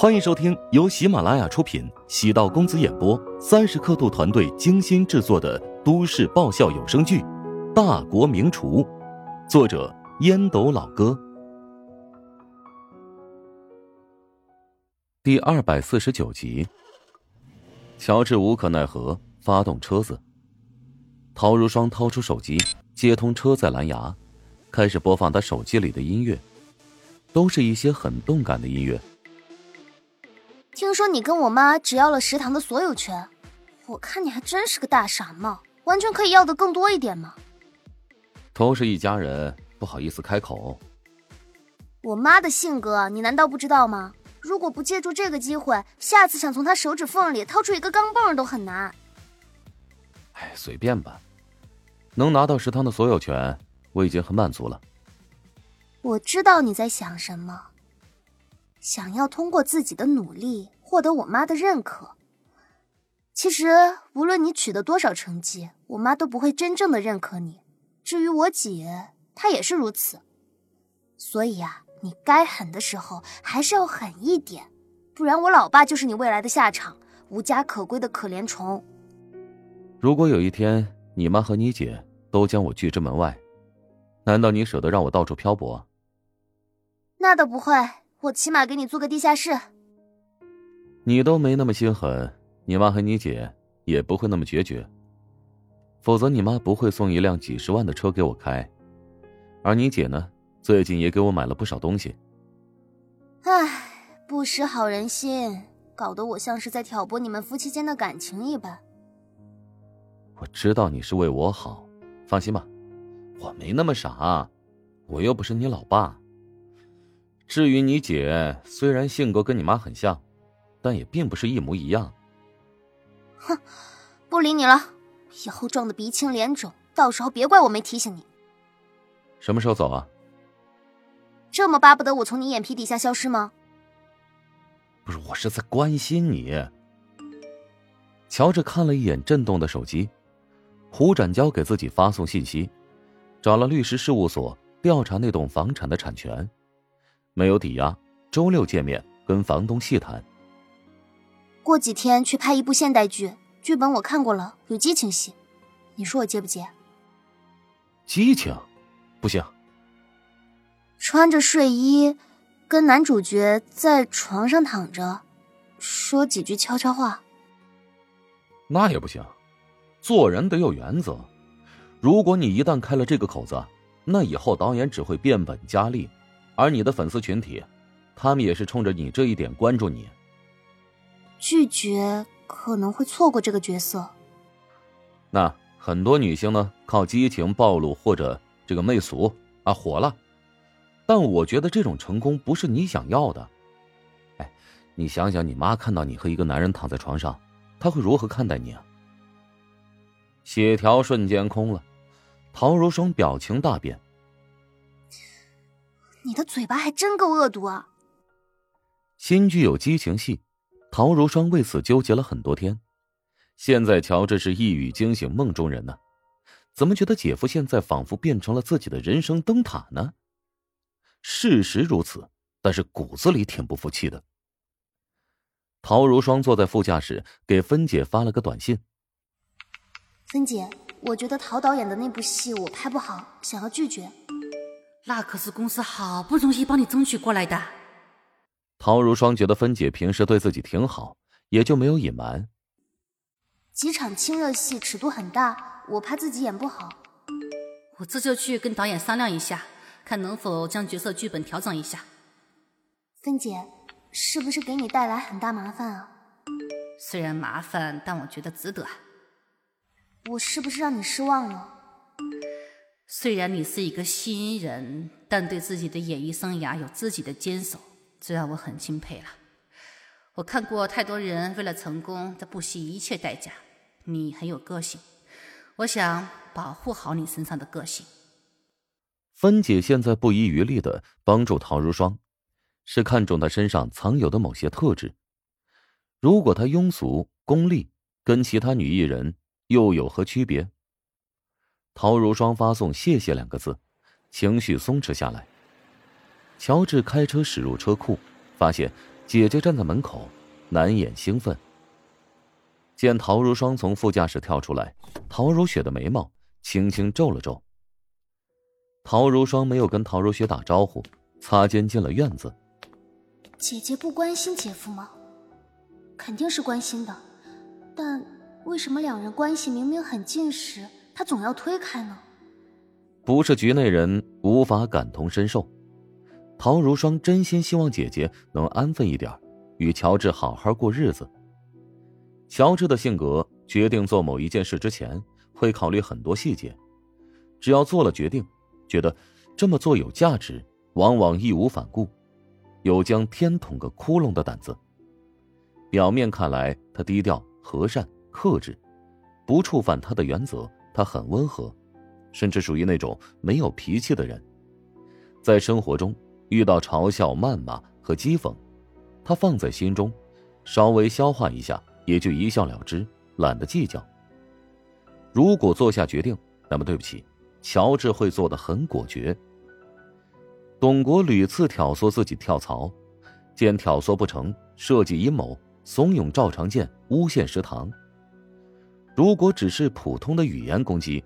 欢迎收听由喜马拉雅出品、喜道公子演播、三十刻度团队精心制作的都市爆笑有声剧《大国名厨》，作者烟斗老哥，第二百四十九集。乔治无可奈何，发动车子。陶如霜掏出手机，接通车载蓝牙，开始播放他手机里的音乐，都是一些很动感的音乐。听说你跟我妈只要了食堂的所有权，我看你还真是个大傻帽，完全可以要的更多一点嘛。都是一家人，不好意思开口。我妈的性格你难道不知道吗？如果不借助这个机会，下次想从她手指缝里掏出一个钢镚都很难。哎，随便吧，能拿到食堂的所有权，我已经很满足了。我知道你在想什么。想要通过自己的努力获得我妈的认可。其实，无论你取得多少成绩，我妈都不会真正的认可你。至于我姐，她也是如此。所以啊，你该狠的时候还是要狠一点，不然我老爸就是你未来的下场，无家可归的可怜虫。如果有一天你妈和你姐都将我拒之门外，难道你舍得让我到处漂泊？那倒不会。我起码给你租个地下室。你都没那么心狠，你妈和你姐也不会那么决绝。否则你妈不会送一辆几十万的车给我开，而你姐呢，最近也给我买了不少东西。唉，不识好人心，搞得我像是在挑拨你们夫妻间的感情一般。我知道你是为我好，放心吧，我没那么傻，我又不是你老爸。至于你姐，虽然性格跟你妈很像，但也并不是一模一样。哼，不理你了，以后撞得鼻青脸肿，到时候别怪我没提醒你。什么时候走啊？这么巴不得我从你眼皮底下消失吗？不是，我是在关心你。乔治看了一眼震动的手机，胡展交给自己发送信息，找了律师事务所调查那栋房产的产权。没有抵押，周六见面，跟房东细谈。过几天去拍一部现代剧，剧本我看过了，有激情戏，你说我接不接？激情，不行。穿着睡衣，跟男主角在床上躺着，说几句悄悄话。那也不行，做人得有原则。如果你一旦开了这个口子，那以后导演只会变本加厉。而你的粉丝群体，他们也是冲着你这一点关注你。拒绝可能会错过这个角色。那很多女星呢，靠激情暴露或者这个媚俗啊火了，但我觉得这种成功不是你想要的。哎，你想想，你妈看到你和一个男人躺在床上，她会如何看待你啊？血条瞬间空了，陶如霜表情大变。你的嘴巴还真够恶毒啊！新剧有激情戏，陶如霜为此纠结了很多天。现在乔治是一语惊醒梦中人呢，怎么觉得姐夫现在仿佛变成了自己的人生灯塔呢？事实如此，但是骨子里挺不服气的。陶如霜坐在副驾驶，给芬姐发了个短信：“芬姐，我觉得陶导演的那部戏我拍不好，想要拒绝。”那可是公司好不容易帮你争取过来的。陶如霜觉得芬姐平时对自己挺好，也就没有隐瞒。几场亲热戏尺度很大，我怕自己演不好。我这就去跟导演商量一下，看能否将角色剧本调整一下。芬姐，是不是给你带来很大麻烦啊？虽然麻烦，但我觉得值得。我是不是让你失望了？虽然你是一个新人，但对自己的演艺生涯有自己的坚守，这让我很钦佩了。我看过太多人为了成功在不惜一切代价，你很有个性，我想保护好你身上的个性。芬姐现在不遗余力的帮助陶如霜，是看中她身上藏有的某些特质。如果她庸俗功利，跟其他女艺人又有何区别？陶如霜发送“谢谢”两个字，情绪松弛下来。乔治开车驶入车库，发现姐姐站在门口，难掩兴奋。见陶如霜从副驾驶跳出来，陶如雪的眉毛轻轻皱了皱。陶如霜没有跟陶如雪打招呼，擦肩进了院子。姐姐不关心姐夫吗？肯定是关心的，但为什么两人关系明明很近时，他总要推开呢？不是局内人无法感同身受。陶如霜真心希望姐姐能安分一点，与乔治好好过日子。乔治的性格，决定做某一件事之前，会考虑很多细节。只要做了决定，觉得这么做有价值，往往义无反顾，有将天捅个窟窿的胆子。表面看来，他低调、和善、克制，不触犯他的原则。他很温和，甚至属于那种没有脾气的人。在生活中，遇到嘲笑、谩骂和讥讽，他放在心中，稍微消化一下。也就一笑了之，懒得计较。如果做下决定，那么对不起，乔治会做的很果决。董国屡次挑唆自己跳槽，见挑唆不成，设计阴谋，怂恿赵长健诬陷食堂。如果只是普通的语言攻击，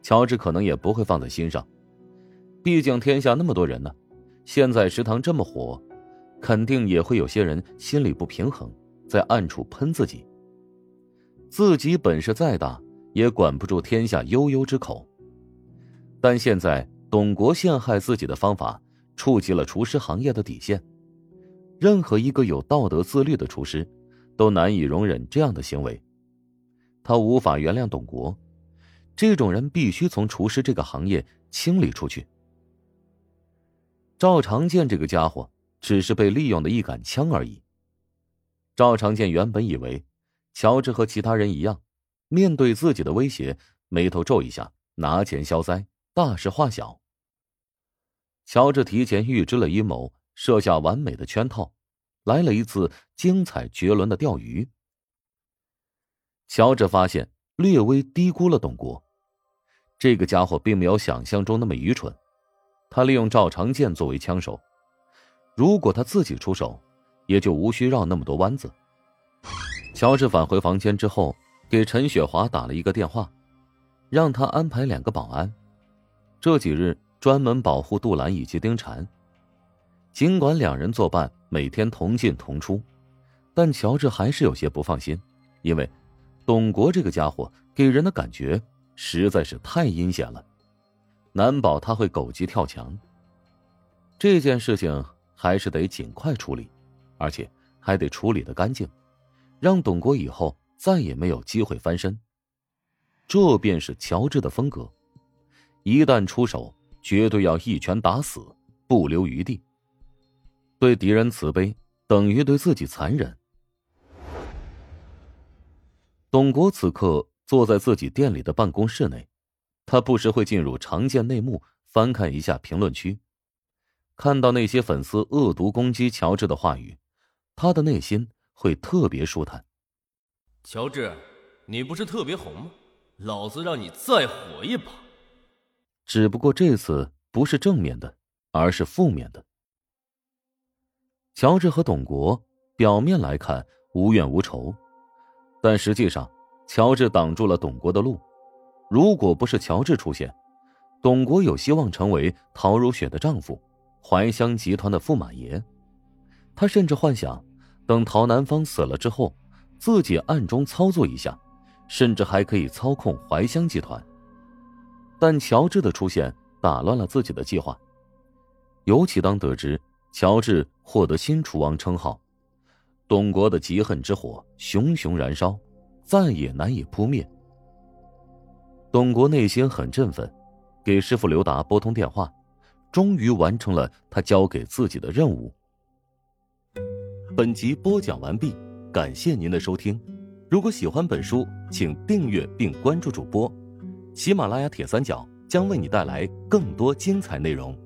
乔治可能也不会放在心上。毕竟天下那么多人呢，现在食堂这么火，肯定也会有些人心里不平衡。在暗处喷自己。自己本事再大，也管不住天下悠悠之口。但现在董国陷害自己的方法，触及了厨师行业的底线。任何一个有道德自律的厨师，都难以容忍这样的行为。他无法原谅董国，这种人必须从厨师这个行业清理出去。赵长健这个家伙，只是被利用的一杆枪而已。赵长健原本以为，乔治和其他人一样，面对自己的威胁，眉头皱一下，拿钱消灾，大事化小。乔治提前预知了阴谋，设下完美的圈套，来了一次精彩绝伦的钓鱼。乔治发现略微低估了董国，这个家伙并没有想象中那么愚蠢。他利用赵长健作为枪手，如果他自己出手。也就无需绕那么多弯子。乔治返回房间之后，给陈雪华打了一个电话，让他安排两个保安，这几日专门保护杜兰以及丁婵。尽管两人作伴，每天同进同出，但乔治还是有些不放心，因为董国这个家伙给人的感觉实在是太阴险了，难保他会狗急跳墙。这件事情还是得尽快处理。而且还得处理的干净，让董国以后再也没有机会翻身。这便是乔治的风格，一旦出手，绝对要一拳打死，不留余地。对敌人慈悲，等于对自己残忍。董国此刻坐在自己店里的办公室内，他不时会进入常见内幕，翻看一下评论区，看到那些粉丝恶毒攻击乔治的话语。他的内心会特别舒坦。乔治，你不是特别红吗？老子让你再火一把。只不过这次不是正面的，而是负面的。乔治和董国表面来看无怨无仇，但实际上，乔治挡住了董国的路。如果不是乔治出现，董国有希望成为陶如雪的丈夫，怀香集团的驸马爷。他甚至幻想，等陶南方死了之后，自己暗中操作一下，甚至还可以操控怀香集团。但乔治的出现打乱了自己的计划。尤其当得知乔治获得新楚王称号，董国的嫉恨之火熊熊燃烧，再也难以扑灭。董国内心很振奋，给师傅刘达拨通电话，终于完成了他交给自己的任务。本集播讲完毕，感谢您的收听。如果喜欢本书，请订阅并关注主播。喜马拉雅铁三角将为你带来更多精彩内容。